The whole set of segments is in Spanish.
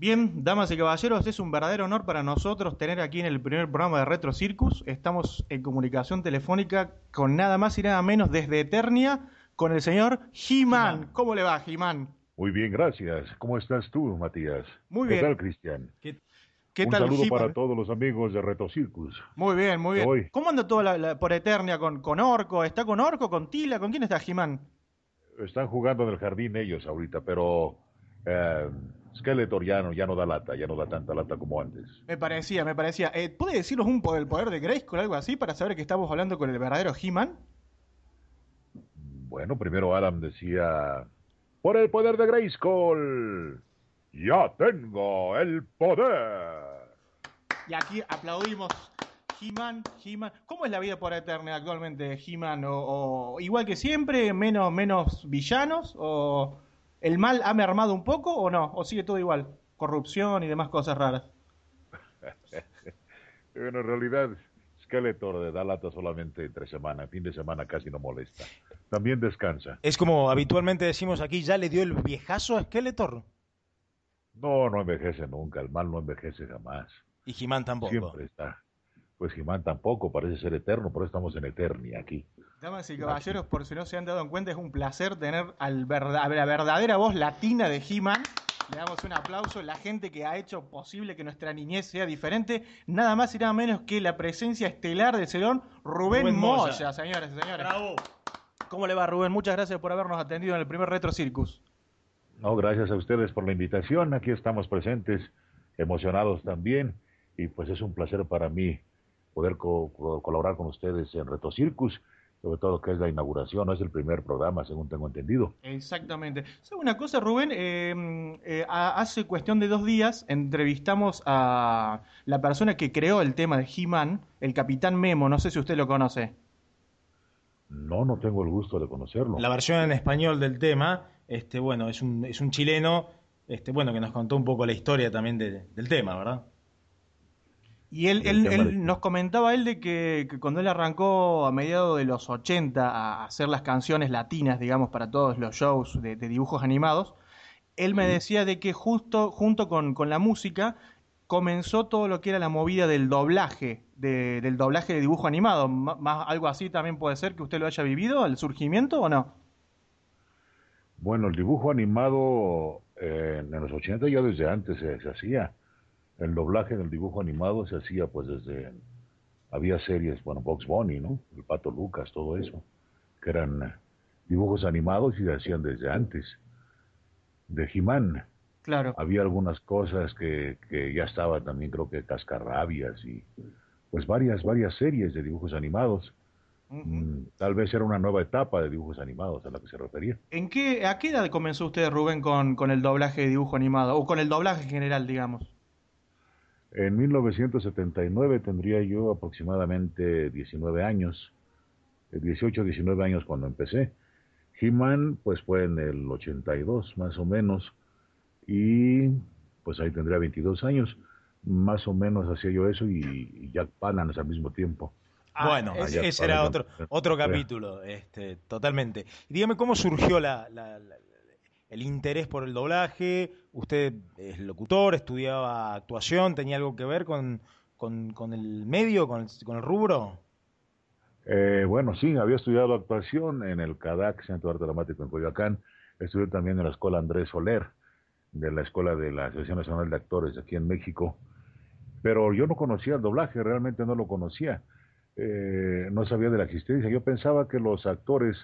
Bien, damas y caballeros, es un verdadero honor para nosotros tener aquí en el primer programa de Retro Circus. Estamos en comunicación telefónica con nada más y nada menos desde Eternia con el señor He-Man. ¿Cómo le va, He-Man? Muy bien, gracias. ¿Cómo estás tú, Matías? Muy ¿Qué bien. tal, Cristian? ¿Qué, qué Un tal, saludo He-Man? para todos los amigos de Reto Circus. Muy bien, muy bien. Hoy. ¿Cómo anda todo la- la- por Eternia con, con Orco? ¿Está con Orco, con Tila? ¿Con quién está He-Man? Están jugando en el jardín ellos ahorita, pero eh, Skeletor ya no, ya no da lata, ya no da tanta lata como antes. Me parecía, me parecía. Eh, ¿Puede decirnos un poder, el poder de Grayskull o algo así para saber que estamos hablando con el verdadero He-Man? Bueno, primero Adam decía, por el poder de Grayskull, ya tengo el poder. Y aquí aplaudimos. He-Man, He-Man. ¿Cómo es la vida por Eternia actualmente, He-Man? O, o igual que siempre, menos, menos villanos? ¿O el mal ha mermado un poco o no? ¿O sigue todo igual? Corrupción y demás cosas raras. Bueno, en realidad, Skeletor da lata solamente entre semana, fin de semana casi no molesta. También descansa. Es como habitualmente decimos aquí, ¿ya le dio el viejazo a Skeletor? No, no envejece nunca, el mal no envejece jamás. Y He-Man tampoco. Siempre está. Pues Jimán tampoco, parece ser eterno, por eso estamos en Eternia aquí. Damas y caballeros, por si no se han dado en cuenta, es un placer tener al verda- a la verdadera voz latina de He-Man. Le damos un aplauso a la gente que ha hecho posible que nuestra niñez sea diferente. Nada más y nada menos que la presencia estelar del señor Rubén, Rubén Moya, Moya. señores y señores. Bravo. ¿Cómo le va, Rubén? Muchas gracias por habernos atendido en el primer Retro Circus. No, gracias a ustedes por la invitación. Aquí estamos presentes, emocionados también. Y pues es un placer para mí poder co- co- colaborar con ustedes en Reto Circus, sobre todo que es la inauguración, no es el primer programa, según tengo entendido. Exactamente. ¿Sabe una cosa, Rubén? Eh, eh, hace cuestión de dos días entrevistamos a la persona que creó el tema de He-Man, el Capitán Memo. No sé si usted lo conoce. No, no tengo el gusto de conocerlo. La versión en español del tema, este, bueno, es un, es un chileno, este, bueno, que nos contó un poco la historia también de- del tema, ¿verdad? Y él, él- nos comentaba él de que, que cuando él arrancó a mediados de los 80 a hacer las canciones latinas, digamos, para todos los shows de, de dibujos animados, él me decía de que justo junto con, con la música comenzó todo lo que era la movida del doblaje, de- del doblaje de dibujo animado. Ma- Más, algo así también puede ser que usted lo haya vivido, el surgimiento o no. Bueno, el dibujo animado eh, en los 80 ya desde antes se, se hacía. El doblaje del dibujo animado se hacía pues desde... Había series, bueno, Box Bunny, ¿no? El Pato Lucas, todo eso, que eran dibujos animados y se hacían desde antes. De He-Man. Claro. Había algunas cosas que, que ya estaban también, creo que Cascarrabias y pues varias, varias series de dibujos animados. Mm, Tal vez era una nueva etapa de dibujos animados a la que se refería. ¿En qué, ¿A qué edad comenzó usted, Rubén, con, con el doblaje de dibujo animado? O con el doblaje en general, digamos. En 1979 tendría yo aproximadamente 19 años, eh, 18, 19 años cuando empecé. He-Man pues fue en el 82 más o menos y pues ahí tendría 22 años. Más o menos hacía yo eso y, y Jack Palance al mismo tiempo. bueno, ah, ese, ya, ese era otro, otro capítulo, este, totalmente. Y dígame, ¿cómo surgió la, la- la- el interés por el doblaje? ¿Usted es locutor, estudiaba actuación, tenía algo que ver con, con, el medio, con el, con el rubro? Eh, bueno, sí, había estudiado actuación en el CADAC, Centro de Arte Dramático en Coyoacán. Estudié también en la Escuela Andrés Soler, de la Escuela de la Asociación Nacional de Actores aquí en México. Pero yo no conocía el doblaje, realmente no lo conocía. Eh, no sabía de la existencia. Yo pensaba que los actores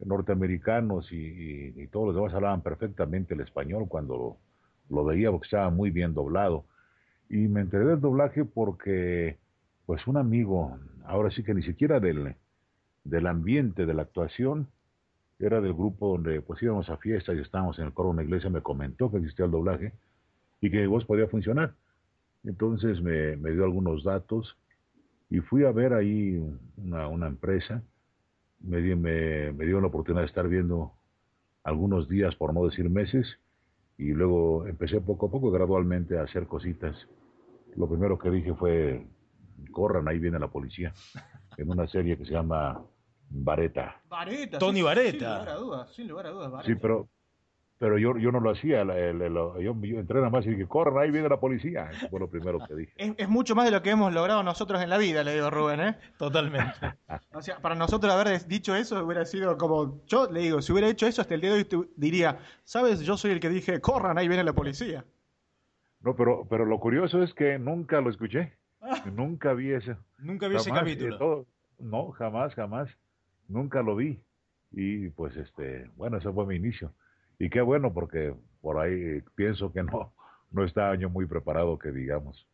norteamericanos y- y todos los demás hablaban perfectamente el español cuando lo, veía porque estaba muy bien doblado. Y me enteré del doblaje porque, pues, un amigo, ahora sí que ni siquiera del, del ambiente de la actuación, era del grupo donde pues íbamos a fiestas y estábamos en el coro de una iglesia, me comentó que existía el doblaje y que voz podía funcionar. Entonces me, me dio algunos datos y fui a ver ahí una, una empresa. Me, di- me, me dio la oportunidad de estar viendo algunos días, por no decir meses, y luego empecé poco a poco, gradualmente, a hacer cositas. Lo primero que dije fue, corran, ahí viene la policía, en una serie que se llama Vareta. Vareta. Tony sí, Vareta. Sin lugar a dudas, sin lugar a dudas, Vareta. Sí, pero, pero yo, yo no lo hacía, la- el- el- yo, yo entré nada más y dije, corran, ahí viene la policía. Eso fue lo primero que dije. Es, es mucho más de lo que hemos logrado nosotros en la vida, le digo Rubén, ¿eh? Totalmente. O sea, para nosotros haber dicho eso hubiera sido como, yo le digo, si hubiera hecho eso hasta el día de hoy te diría, sabes, yo soy el que dije, corran, ahí viene la policía. No, pero, pero lo curioso es que nunca lo escuché. Nunca vi ese. Nunca vi ese capítulo. eh, todo- no, jamás, jamás. Nunca lo vi. Y pues, este, bueno, ese fue mi inicio. Y qué bueno, porque por ahí pienso que no, no estaba yo muy preparado, que digamos.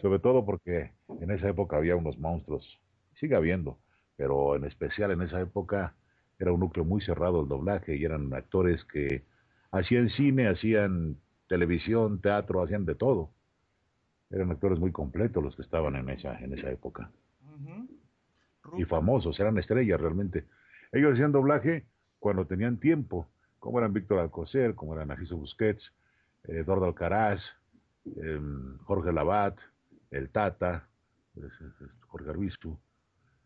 Sobre todo porque en esa época había unos monstruos. Sigue habiendo, pero en especial en esa época era un núcleo muy cerrado el doblaje y eran actores que hacían cine, hacían televisión, teatro, hacían de todo. Eran actores muy completos los que estaban en esa, en esa época y famosos, eran estrellas realmente. Ellos hacían doblaje cuando tenían tiempo, como eran Víctor Alcocer, como eran Najiso Busquets, eh, Eduardo Alcaraz, em, Jorge Labat, el Tata, Jorge Arbizu,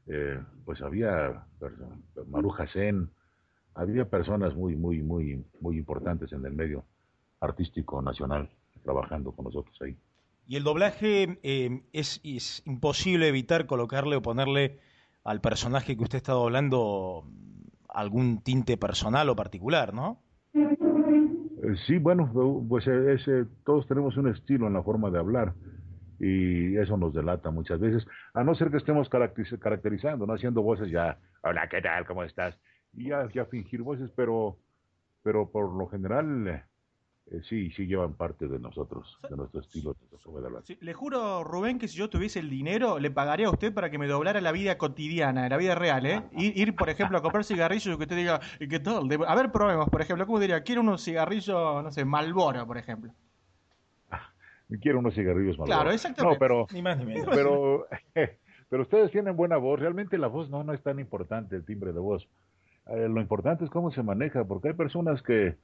eh, pues había perso- Maru Hassan, había personas muy, muy, muy, muy importantes en el medio artístico nacional trabajando con nosotros ahí. Y el doblaje eh, es, es imposible evitar colocarle o ponerle al personaje que usted está doblando algún tinte personal o particular, ¿no? Eh, Sí, bueno, pues eh, todos tenemos un estilo en la forma de hablar y eso nos delata muchas veces, a no ser que estemos caracteriz- caracterizando, no haciendo voces ya, hola, ¿qué tal? ¿Cómo estás? Y ya, ya fingir voces, pero, pero por lo general eh, sí, sí llevan parte de nosotros, de nuestro estilo, de nuestra forma de hablar. Sí, le juro, Rubén, que si yo tuviese el dinero, le pagaría a usted para que me doblara la vida cotidiana, la vida real, ¿eh? Ir, ir, por ejemplo, a comprar cigarrillos y que usted diga, ¿y qué tal? De- a ver, probemos, por ejemplo, ¿cómo diría? Quiero unos cigarrillos, no sé, Malboro, por ejemplo. Quiero unos cigarrillos más. Claro, exactamente. No, pero, Ni más ni menos. pero, pero ustedes tienen buena voz. Realmente la voz no, no es tan importante, el timbre de voz. Eh, lo importante es cómo se maneja, porque hay personas que,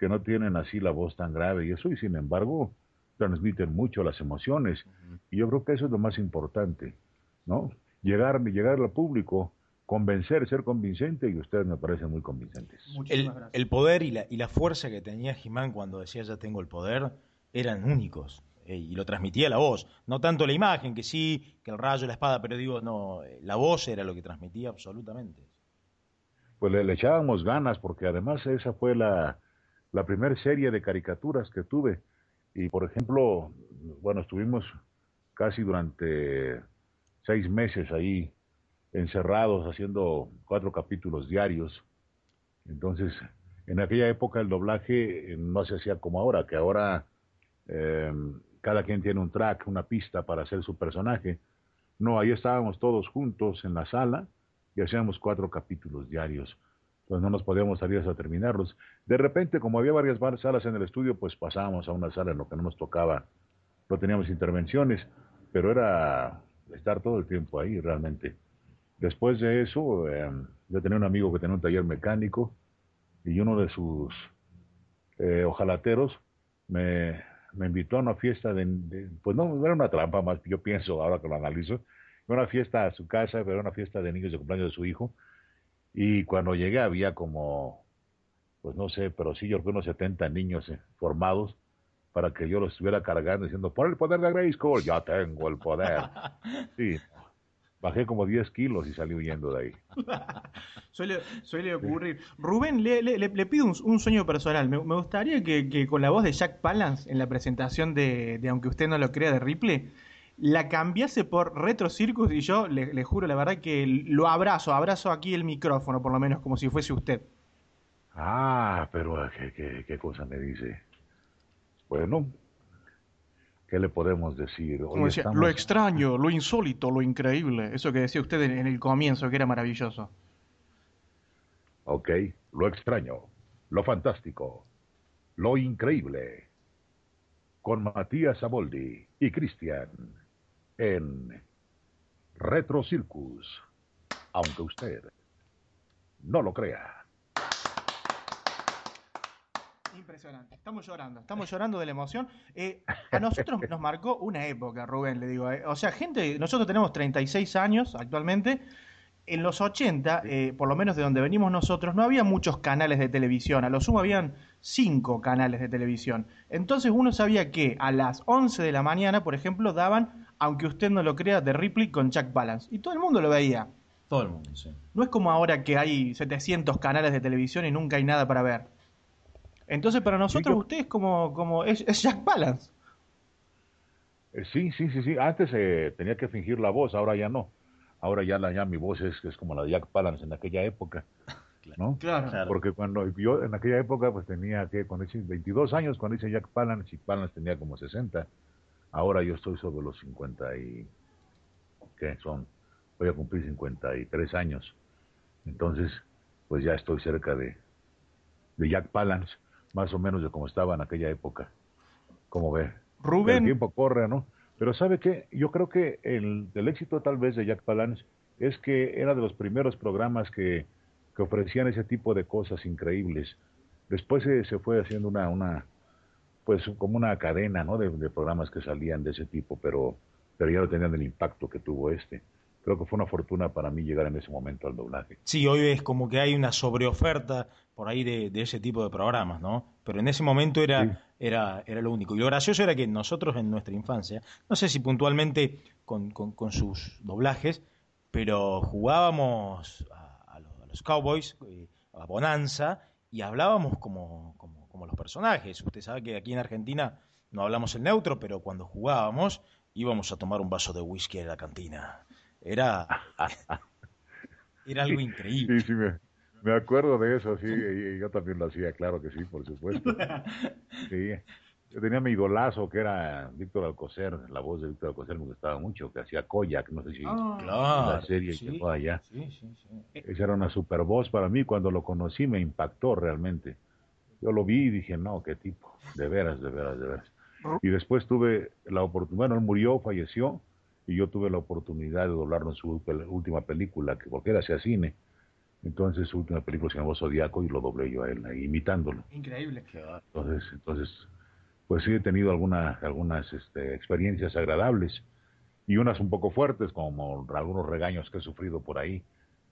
que no tienen así la voz tan grave y eso, y sin embargo, transmiten mucho las emociones. Y yo creo que eso es lo más importante, ¿no? Llegar, llegar al público, convencer, ser convincente, y ustedes me parecen muy convincentes. El, Muchísimas gracias. el poder y la, y la fuerza que tenía Jimán cuando decía ya tengo el poder eran únicos. eh, y lo transmitía la voz. No tanto la imagen, que sí, que el rayo, la espada, pero digo, no, eh, la voz era lo que transmitía absolutamente. pues le, le echábamos ganas porque además esa fue la, la primera serie de caricaturas que tuve. Y por ejemplo, bueno, estuvimos casi durante seis meses ahí encerrados haciendo cuatro capítulos diarios. Entonces, en aquella época el doblaje eh, no se hacía como ahora, que ahora eh, cada quien tiene un track, una pista para hacer su personaje. No, ahí estábamos todos juntos en la sala y hacíamos cuatro capítulos diarios. Entonces no nos podíamos salir hasta terminarlos. De repente, como había varias salas en el estudio, pues pasábamos a una sala en lo que no nos tocaba, no teníamos intervenciones, pero era estar todo el tiempo ahí realmente. Después de eso, eh, yo tenía un amigo que tenía un taller mecánico y uno de sus eh, ojalateros me, me invitó a una fiesta de, pues no, era una trampa más, yo pienso ahora que lo analizo, una fiesta a su casa, pero era una fiesta de niños de cumpleaños de su hijo, y cuando llegué había como, pues no sé, pero sí yo creo unos 70 niños eh, formados para que yo los estuviera cargando diciendo, por el poder de Grayskull, ya tengo el poder. Sí, bajé como 10 kilos y salí huyendo de ahí. Suele, suele ocurrir. Rubén, le, le- le- le pido un, un sueño personal. Me, me gustaría que, que con la voz de Jack Palance en la presentación de, de Aunque usted no lo crea de Ripley, la cambiase por Retro Circus y yo le, le juro la verdad que lo abrazo, abrazo aquí el micrófono por lo menos como si fuese usted. Ah, pero ¿qué, qué, qué cosa me dice? Bueno, ¿qué le podemos decir? Hoy Como decía, estamos- lo extraño, lo insólito, lo increíble. Eso que decía usted en, en el comienzo, que era maravilloso. Ok, lo extraño, lo fantástico, lo increíble. con Matías Aboldi y Cristian en Retro Circus, aunque usted no lo crea. Impresionante, estamos llorando, estamos llorando de la emoción. Eh, a nosotros nos marcó una época, Rubén, le digo. eh. O sea, gente, nosotros tenemos 36 años actualmente. En los 80, eh, por lo menos de donde venimos nosotros, no había muchos canales de televisión. A lo sumo habían cinco canales de televisión. Entonces uno sabía que a las 11 de la mañana, por ejemplo, daban, aunque usted no lo crea, de Ripley con Jack Palance. Y todo el mundo lo veía. Todo el mundo, sí. No es como ahora que hay 700 canales de televisión y nunca hay nada para ver. Entonces, para nosotros, usted es como, como es, es Jack Palance. Eh, sí, sí, sí, sí. Antes eh, tenía que fingir la voz, ahora ya no. Ahora ya, la, ya mi voz es, es como la de Jack Palance en aquella época, ¿no? Claro. Claro. Porque cuando yo en aquella época pues tenía que cuando hice 22 años cuando hice Jack Palance y Palance tenía como 60. Ahora yo estoy sobre los 50 y ¿qué son? Voy a cumplir 53 años. Entonces, pues ya estoy cerca de de Jack Palance, más o menos de como estaba en aquella época. Como ve. El Rubén, tiempo corre, ¿no? Pero ¿sabe qué? Yo creo que el, el éxito tal vez de Jack Palance es que era de los primeros programas que, que ofrecían ese tipo de cosas increíbles. Después se, se fue haciendo una, una, pues como una cadena, ¿no? De, de programas que salían de ese tipo, pero, pero ya no tenían el impacto que tuvo este. Creo que fue una fortuna para mí llegar en ese momento al doblaje. Sí, hoy es como que hay una sobreoferta por ahí de, de ese tipo de programas, ¿no? Pero en ese momento era, Sí. era, era lo único. Y lo gracioso era que nosotros en nuestra infancia, no sé si puntualmente con, con- con sus doblajes, pero jugábamos a, a los, a los Cowboys, eh, a Bonanza, y hablábamos como, como, como los personajes. Usted sabe que aquí en Argentina no hablamos el neutro, pero cuando jugábamos íbamos a tomar un vaso de whisky en la cantina. Era, era algo increíble. Sí, sí, me, me acuerdo de eso, sí, y, y yo también lo hacía, claro que sí, por supuesto. Sí, yo tenía mi idolazo que era Víctor Alcocer, la voz de Víctor Alcocer me gustaba mucho, que hacía Koyak, no sé si Ah, Claro. la serie sí. que fue allá. Sí, sí, sí. Esa era una super voz para mí, cuando lo conocí me impactó realmente. Yo lo vi y dije, no, qué tipo, de veras, de veras, de veras. Y después tuve la oportunidad, bueno, él murió, falleció, y yo tuve la oportunidad de doblarlo en su última película, que porque él hacía cine. Entonces su última película se llamó Zodíaco y lo doblé yo a él, imitándolo. increíble. Entonces, entonces, pues sí he tenido algunas, algunas este, experiencias agradables y unas un poco fuertes, como algunos regaños que he sufrido por ahí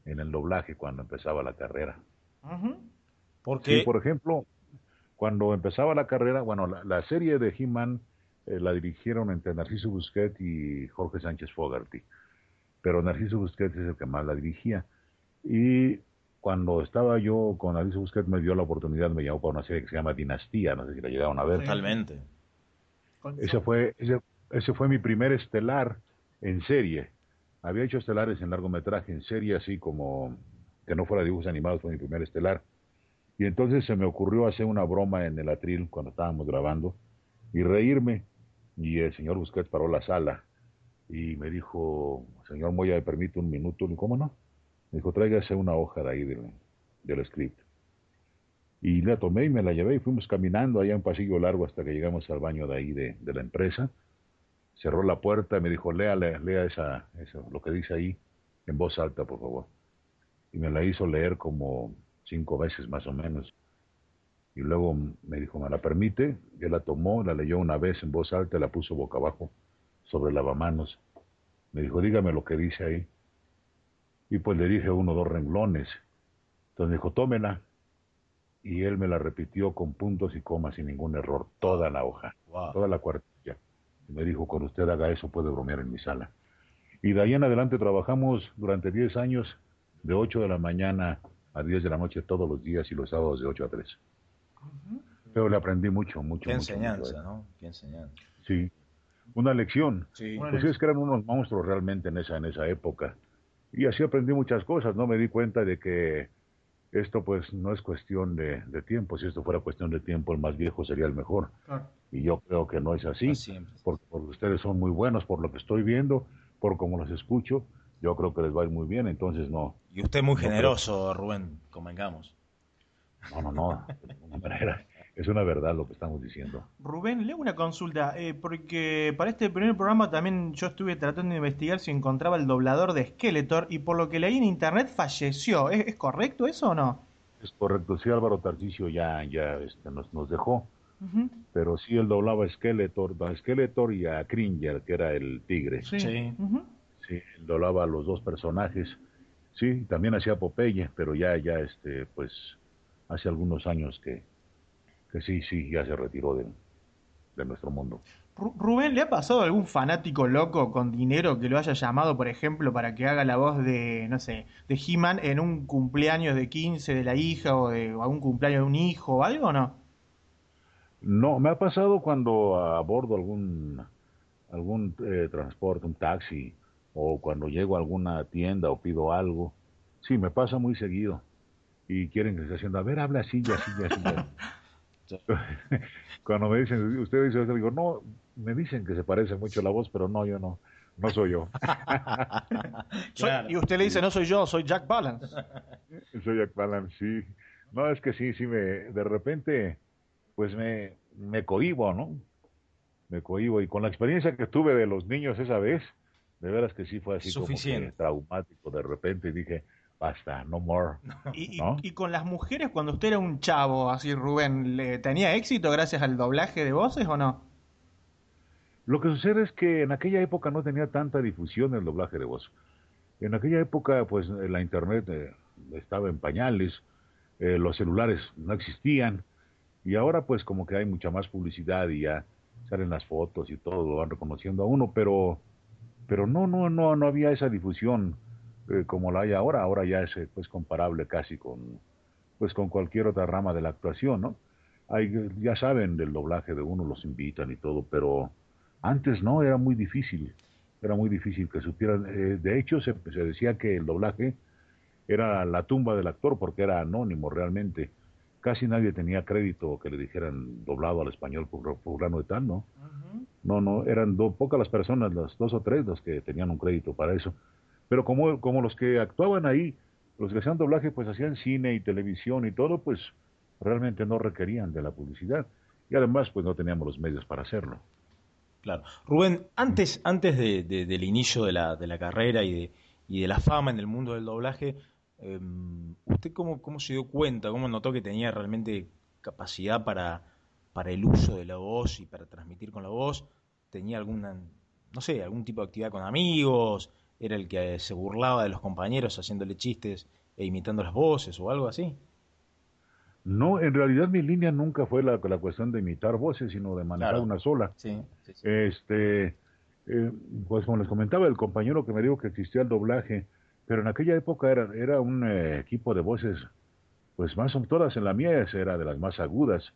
en el doblaje cuando empezaba la carrera. Ujú. Porque Sí, por ejemplo, cuando empezaba la carrera, bueno, la, la serie de He-Man eh, la dirigieron entre Narciso Busquet y Jorge Sánchez Fogarty, pero Narciso Busquet es el que más la dirigía. Y cuando estaba yo con Narciso Busquet me dio la oportunidad, me llamó para una serie que se llama Dinastía, no sé si la llegaron a ver. totalmente. Ese fue, ese, ese fue mi primer estelar en serie. Había hecho estelares en largometraje, en serie, así como que no fuera dibujos animados, fue mi primer estelar. Y entonces se me ocurrió hacer una broma en el atril cuando estábamos grabando y reírme. Y el señor Busquets paró la sala y me dijo, señor Moya, ¿me permite un minuto? Y, ¿Cómo no? Me dijo, tráigase una hoja de ahí del, del script. Y la tomé y me la llevé y fuimos caminando allá un pasillo largo hasta que llegamos al baño de ahí de, de la empresa. Cerró la puerta y me dijo, lea, lea, lea esa, eso, lo que dice ahí en voz alta, por favor. Y me la hizo leer como cinco veces más o menos. Y luego me dijo, ¿me la permite? Yo la tomó, la leyó una vez en voz alta, la puso boca abajo sobre el lavamanos. Me dijo, dígame lo que dice ahí. Y pues le dije uno o dos renglones. Entonces me dijo, tómela. Y él me la repitió con puntos y comas sin ningún error, toda la hoja, Wow. toda la cuartilla. Y me dijo, cuando usted haga eso puede bromear en mi sala. Y de ahí en adelante trabajamos durante 10 años, de 8 de la mañana a 10 de la noche todos los días y los sábados de 8 a 3. Pero le aprendí mucho, mucho. Qué mucho, enseñanza, mucho. ¿no? Qué enseñanza. Sí, una lección. Sí. Una Pues es que eran unos monstruos realmente en esa, en esa época. Y así aprendí muchas cosas, ¿no? Me di cuenta de que esto pues no es cuestión de, de tiempo. Si esto fuera cuestión de tiempo, el más viejo sería el mejor. Claro. Y yo creo que no es así, No siempre. porque, porque ustedes son muy buenos por lo que estoy viendo, por cómo los escucho. Yo creo que les va a ir muy bien, entonces no, Y usted muy No creo. generoso, Rubén, convengamos. no, no, no, de ninguna manera. es una verdad lo que estamos diciendo. Rubén, le hago una consulta, eh, porque para este primer programa también yo estuve tratando de investigar si encontraba el doblador de Skeletor y por lo que leí en internet falleció. ¿Es, correcto eso o no? Es correcto, sí, Álvaro Tarcisio ya, ya este, nos, nos dejó, pero sí él doblaba a Skeletor, a Skeletor y a Cringer, que era el tigre. Sí, sí. Sí doblaba a los dos personajes. Sí, también hacía Popeye, pero ya, ya, este, pues, hace algunos años que, que sí, sí, ya se retiró de, nuestro mundo. Rubén, ¿le ha pasado algún fanático loco con dinero que lo haya llamado, por ejemplo, para que haga la voz de, no sé, de He-Man en un cumpleaños de 15 de la hija o de algún cumpleaños de un hijo o algo o no? No, me ha pasado cuando abordo algún, algún eh, transporte, un taxi, o cuando llego a alguna tienda o pido algo. Sí, me pasa muy seguido. Y quieren que esté haciendo, a ver, habla así, así, así. Cuando me dicen, usted dice, yo digo, no, me dicen que se parece mucho la voz, pero no, yo no, no soy yo. Y usted le dice, no soy yo, soy Jack Balance. soy Jack Balance, sí. No, es que sí, sí, me, de repente, pues me, me cohibo, ¿no? Me cohibo. Y con la experiencia que tuve de los niños esa vez, de veras que sí fue así Suficiente. como traumático. De repente dije, basta, no more. Y, con las mujeres, cuando usted era un chavo, así Rubén, ¿le tenía éxito gracias al doblaje de voces o no? Lo que sucede es que en aquella época no tenía tanta difusión el doblaje de voz. En aquella época, pues la internet eh, estaba en pañales, eh, los celulares no existían, y ahora pues como que hay mucha más publicidad y ya salen las fotos y todo, lo van reconociendo a uno, pero, pero no, no, no, no había esa difusión eh, como la hay ahora, ahora ya es eh, pues comparable casi con pues con cualquier otra rama de la actuación, ¿no? Hay, ya saben del doblaje de uno, los invitan y todo, pero antes no, era muy difícil, era muy difícil que supieran. Eh, de hecho, se, decía que el doblaje era la tumba del actor porque era anónimo realmente. Casi nadie tenía crédito que le dijeran doblado al español por fulano de tal, ¿no? No, no, eran pocas las personas, las dos o tres, las que tenían un crédito para eso. Pero como, como los que actuaban ahí, los que hacían doblaje, pues hacían cine y televisión y todo, pues realmente no requerían de la publicidad. Y además, pues no teníamos los medios para hacerlo. Claro. Rubén, antes, antes de, del inicio de la, de la carrera y de, y de la fama en el mundo del doblaje, ¿usted cómo, cómo se dio cuenta, cómo notó que tenía realmente capacidad para, para el uso de la voz y para transmitir con la voz? ¿Tenía alguna, no sé, algún tipo de actividad con amigos? era el que se burlaba de los compañeros haciéndole chistes e imitando las voces o algo así. No, en realidad mi línea nunca fue la, la cuestión de imitar voces, sino de manejar una sola. Sí, Este, eh, pues como les comentaba, el compañero que me dijo que existía el doblaje, pero en aquella época era, era un eh, equipo de voces, pues más son todas en la mía era de las más agudas,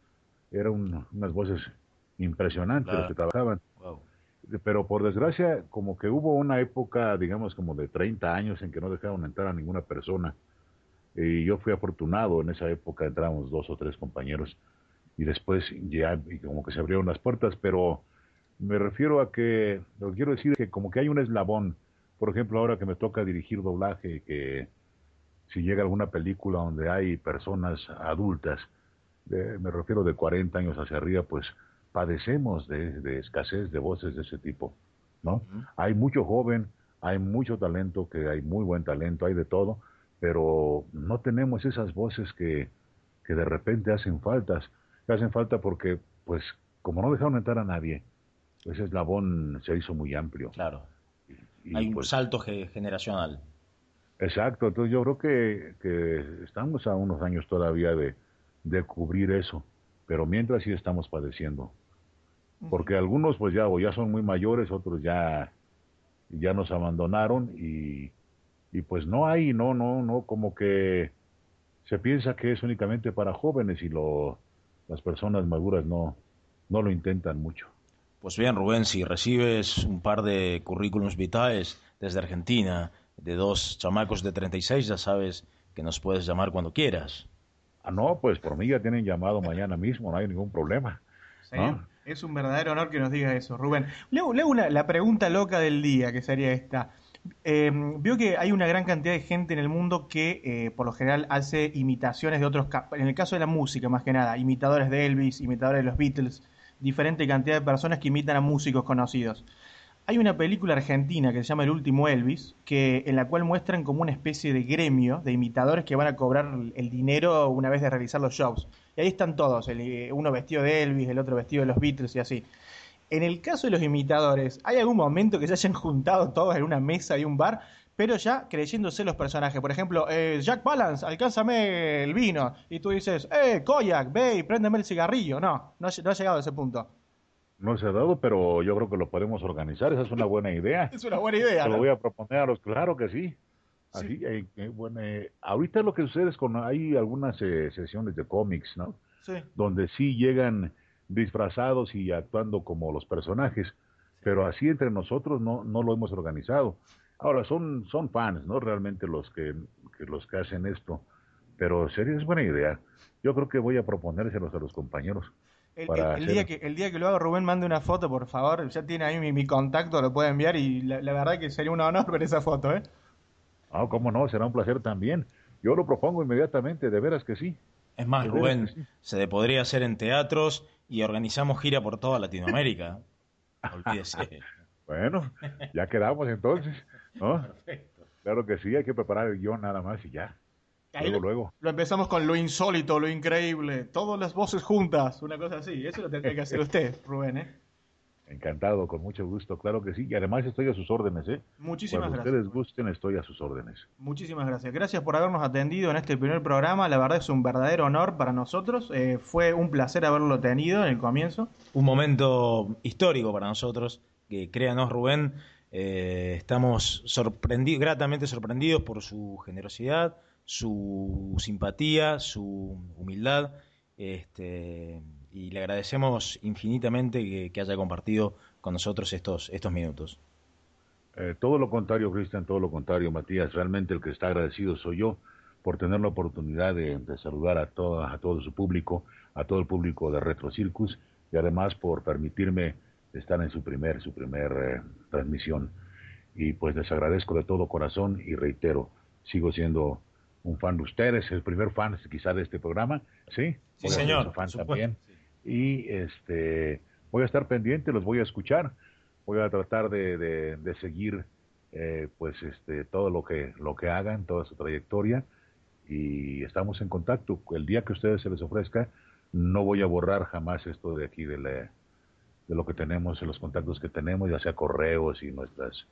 eran unas voces impresionantes los que trabajaban pero por desgracia, como que hubo una época, digamos, como de 30 años en que no dejaron entrar a ninguna persona. Y yo fui afortunado, en esa época entramos dos o tres compañeros y después ya como que se abrieron las puertas, pero me refiero a que, lo que quiero decir es que como que hay un eslabón, por ejemplo, ahora que me toca dirigir doblaje, que si llega alguna película donde hay personas adultas, me refiero de 40 años hacia arriba, pues padecemos de, escasez de voces de ese tipo, ¿no? Hay mucho joven, hay mucho talento, que hay muy buen talento, hay de todo, pero no tenemos esas voces que, que de repente hacen faltas, que hacen falta porque, pues, como no dejaron entrar a nadie, ese eslabón se hizo muy amplio. Claro. Hay un pues salto generacional. Exacto, entonces yo creo que, que estamos a unos años todavía de, de cubrir eso, pero mientras sí estamos padeciendo porque algunos pues ya o ya son muy mayores, otros ya ya nos abandonaron y, y pues no hay, no, no, no, como que se piensa que es únicamente para jóvenes y lo, las personas maduras no, no lo intentan mucho. Pues bien, Rubén, si recibes un par de currículums vitales desde Argentina, de dos chamacos de 36, ya sabes que nos puedes llamar cuando quieras. Ah, no, pues por mí ya tienen llamado mañana mismo, no hay ningún problema. Es un verdadero honor que nos diga eso, Rubén. Leo, una, la pregunta loca del día, que sería esta. Eh, veo que hay una gran cantidad de gente en el mundo que eh, por lo general hace imitaciones de otros, en el caso de la música más que nada, imitadores de Elvis, imitadores de los Beatles, diferente cantidad de personas que imitan a músicos conocidos. Hay una película argentina que se llama El último Elvis, que, en la cual muestran como una especie de gremio de imitadores que van a cobrar el dinero una vez de realizar los shows. Y ahí están todos, el, uno vestido de Elvis, el otro vestido de los Beatles y así. En el caso de los imitadores, ¿hay algún momento que se hayan juntado todos en una mesa de un bar, pero ya creyéndose los personajes? Por ejemplo, eh, Jack Balance, alcánzame el vino. Y tú dices, eh, Koyak, ve y préndeme el cigarrillo. No, no, no ha llegado a ese punto. No se ha dado, pero yo creo que lo podemos organizar. Esa es una buena idea. es una buena idea. Se lo voy a proponer a los, claro que sí. Así, eh, eh, bueno, eh, ahorita lo que sucede es con hay algunas sesiones de cómics, ¿no? Sí. Donde sí llegan disfrazados y actuando como los personajes, pero así entre nosotros no, no lo hemos organizado. Ahora son, son fans, ¿no? Realmente los que, los que hacen esto, pero sería es buena idea. Yo creo que voy a proponérselos a los compañeros. El, día que, el día que lo haga Rubén, mande una foto, por favor. Ya tiene ahí mi, contacto, lo puede enviar y la, verdad que sería un honor ver esa foto, ¿eh? Ah, cómo no, será un placer también. Yo lo propongo inmediatamente, de veras que sí. Es más, Rubén, se podría hacer en teatros y organizamos gira por toda Latinoamérica. Olvídese. bueno, ya quedamos entonces, ¿no? Claro que sí, hay que preparar el guion nada más y ya. luego, luego. Lo empezamos con lo insólito, lo increíble, todas las voces juntas, una cosa así. Eso lo tendría que hacer usted, Rubén, ¿eh? Encantado, con mucho gusto, claro que sí. Y además estoy a sus órdenes, ¿eh? Muchísimas Cuando gracias. ustedes gusten, estoy a sus órdenes. Muchísimas gracias. Gracias por habernos atendido en este primer programa. La verdad es un verdadero honor para nosotros. Eh, fue un placer haberlo tenido en el comienzo. Un momento histórico para nosotros. Que créanos, Rubén, eh, estamos sorprendidos, gratamente sorprendidos por su generosidad, su simpatía, su humildad. Este, y le agradecemos infinitamente que, haya compartido con nosotros estos, estos minutos. Eh, todo lo contrario, Cristian, todo lo contrario, Matías. Realmente el que está agradecido soy yo por tener la oportunidad de, saludar a, todo, a todo su público, a todo el público de Retro Circus y además por permitirme estar en su primer, su primer eh, transmisión. Y pues les agradezco de todo corazón y reitero, sigo siendo un fan de ustedes, el primer fan quizá de este programa, ¿sí? Sí, señor. Fan también y este voy a estar pendiente, los voy a escuchar, voy a tratar de, de, seguir eh, pues este todo lo que lo que hagan, toda su trayectoria y estamos en contacto. El día que a ustedes se les ofrezca, no voy a borrar jamás esto de aquí de, de lo que tenemos, los contactos que tenemos, ya sea correos y nuestras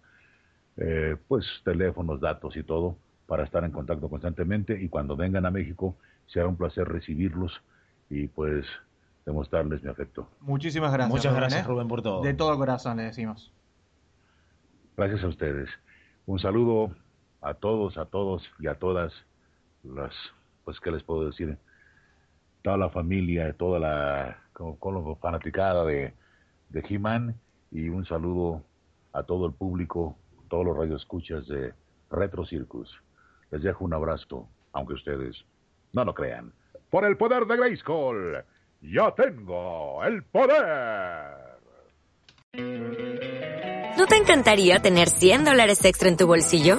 eh, pues teléfonos, datos y todo para estar en contacto constantemente y cuando vengan a México será un placer recibirlos y pues demostrarles mi afecto. Muchísimas gracias. Muchas gracias, ¿eh? Rubén, por todo. De todo corazón le decimos. Gracias a ustedes. Un saludo a todos, a todos y a todas las, pues, ¿qué les puedo decir? Toda la familia, toda la con, fanaticada de, de He-Man y un saludo a todo el público, todos los radioescuchas de Retro Circus. Les dejo un abrazo, aunque ustedes no lo crean. Por el poder de Grayskull yo tengo el poder. ¿No te encantaría tener 100 dólares extra en tu bolsillo?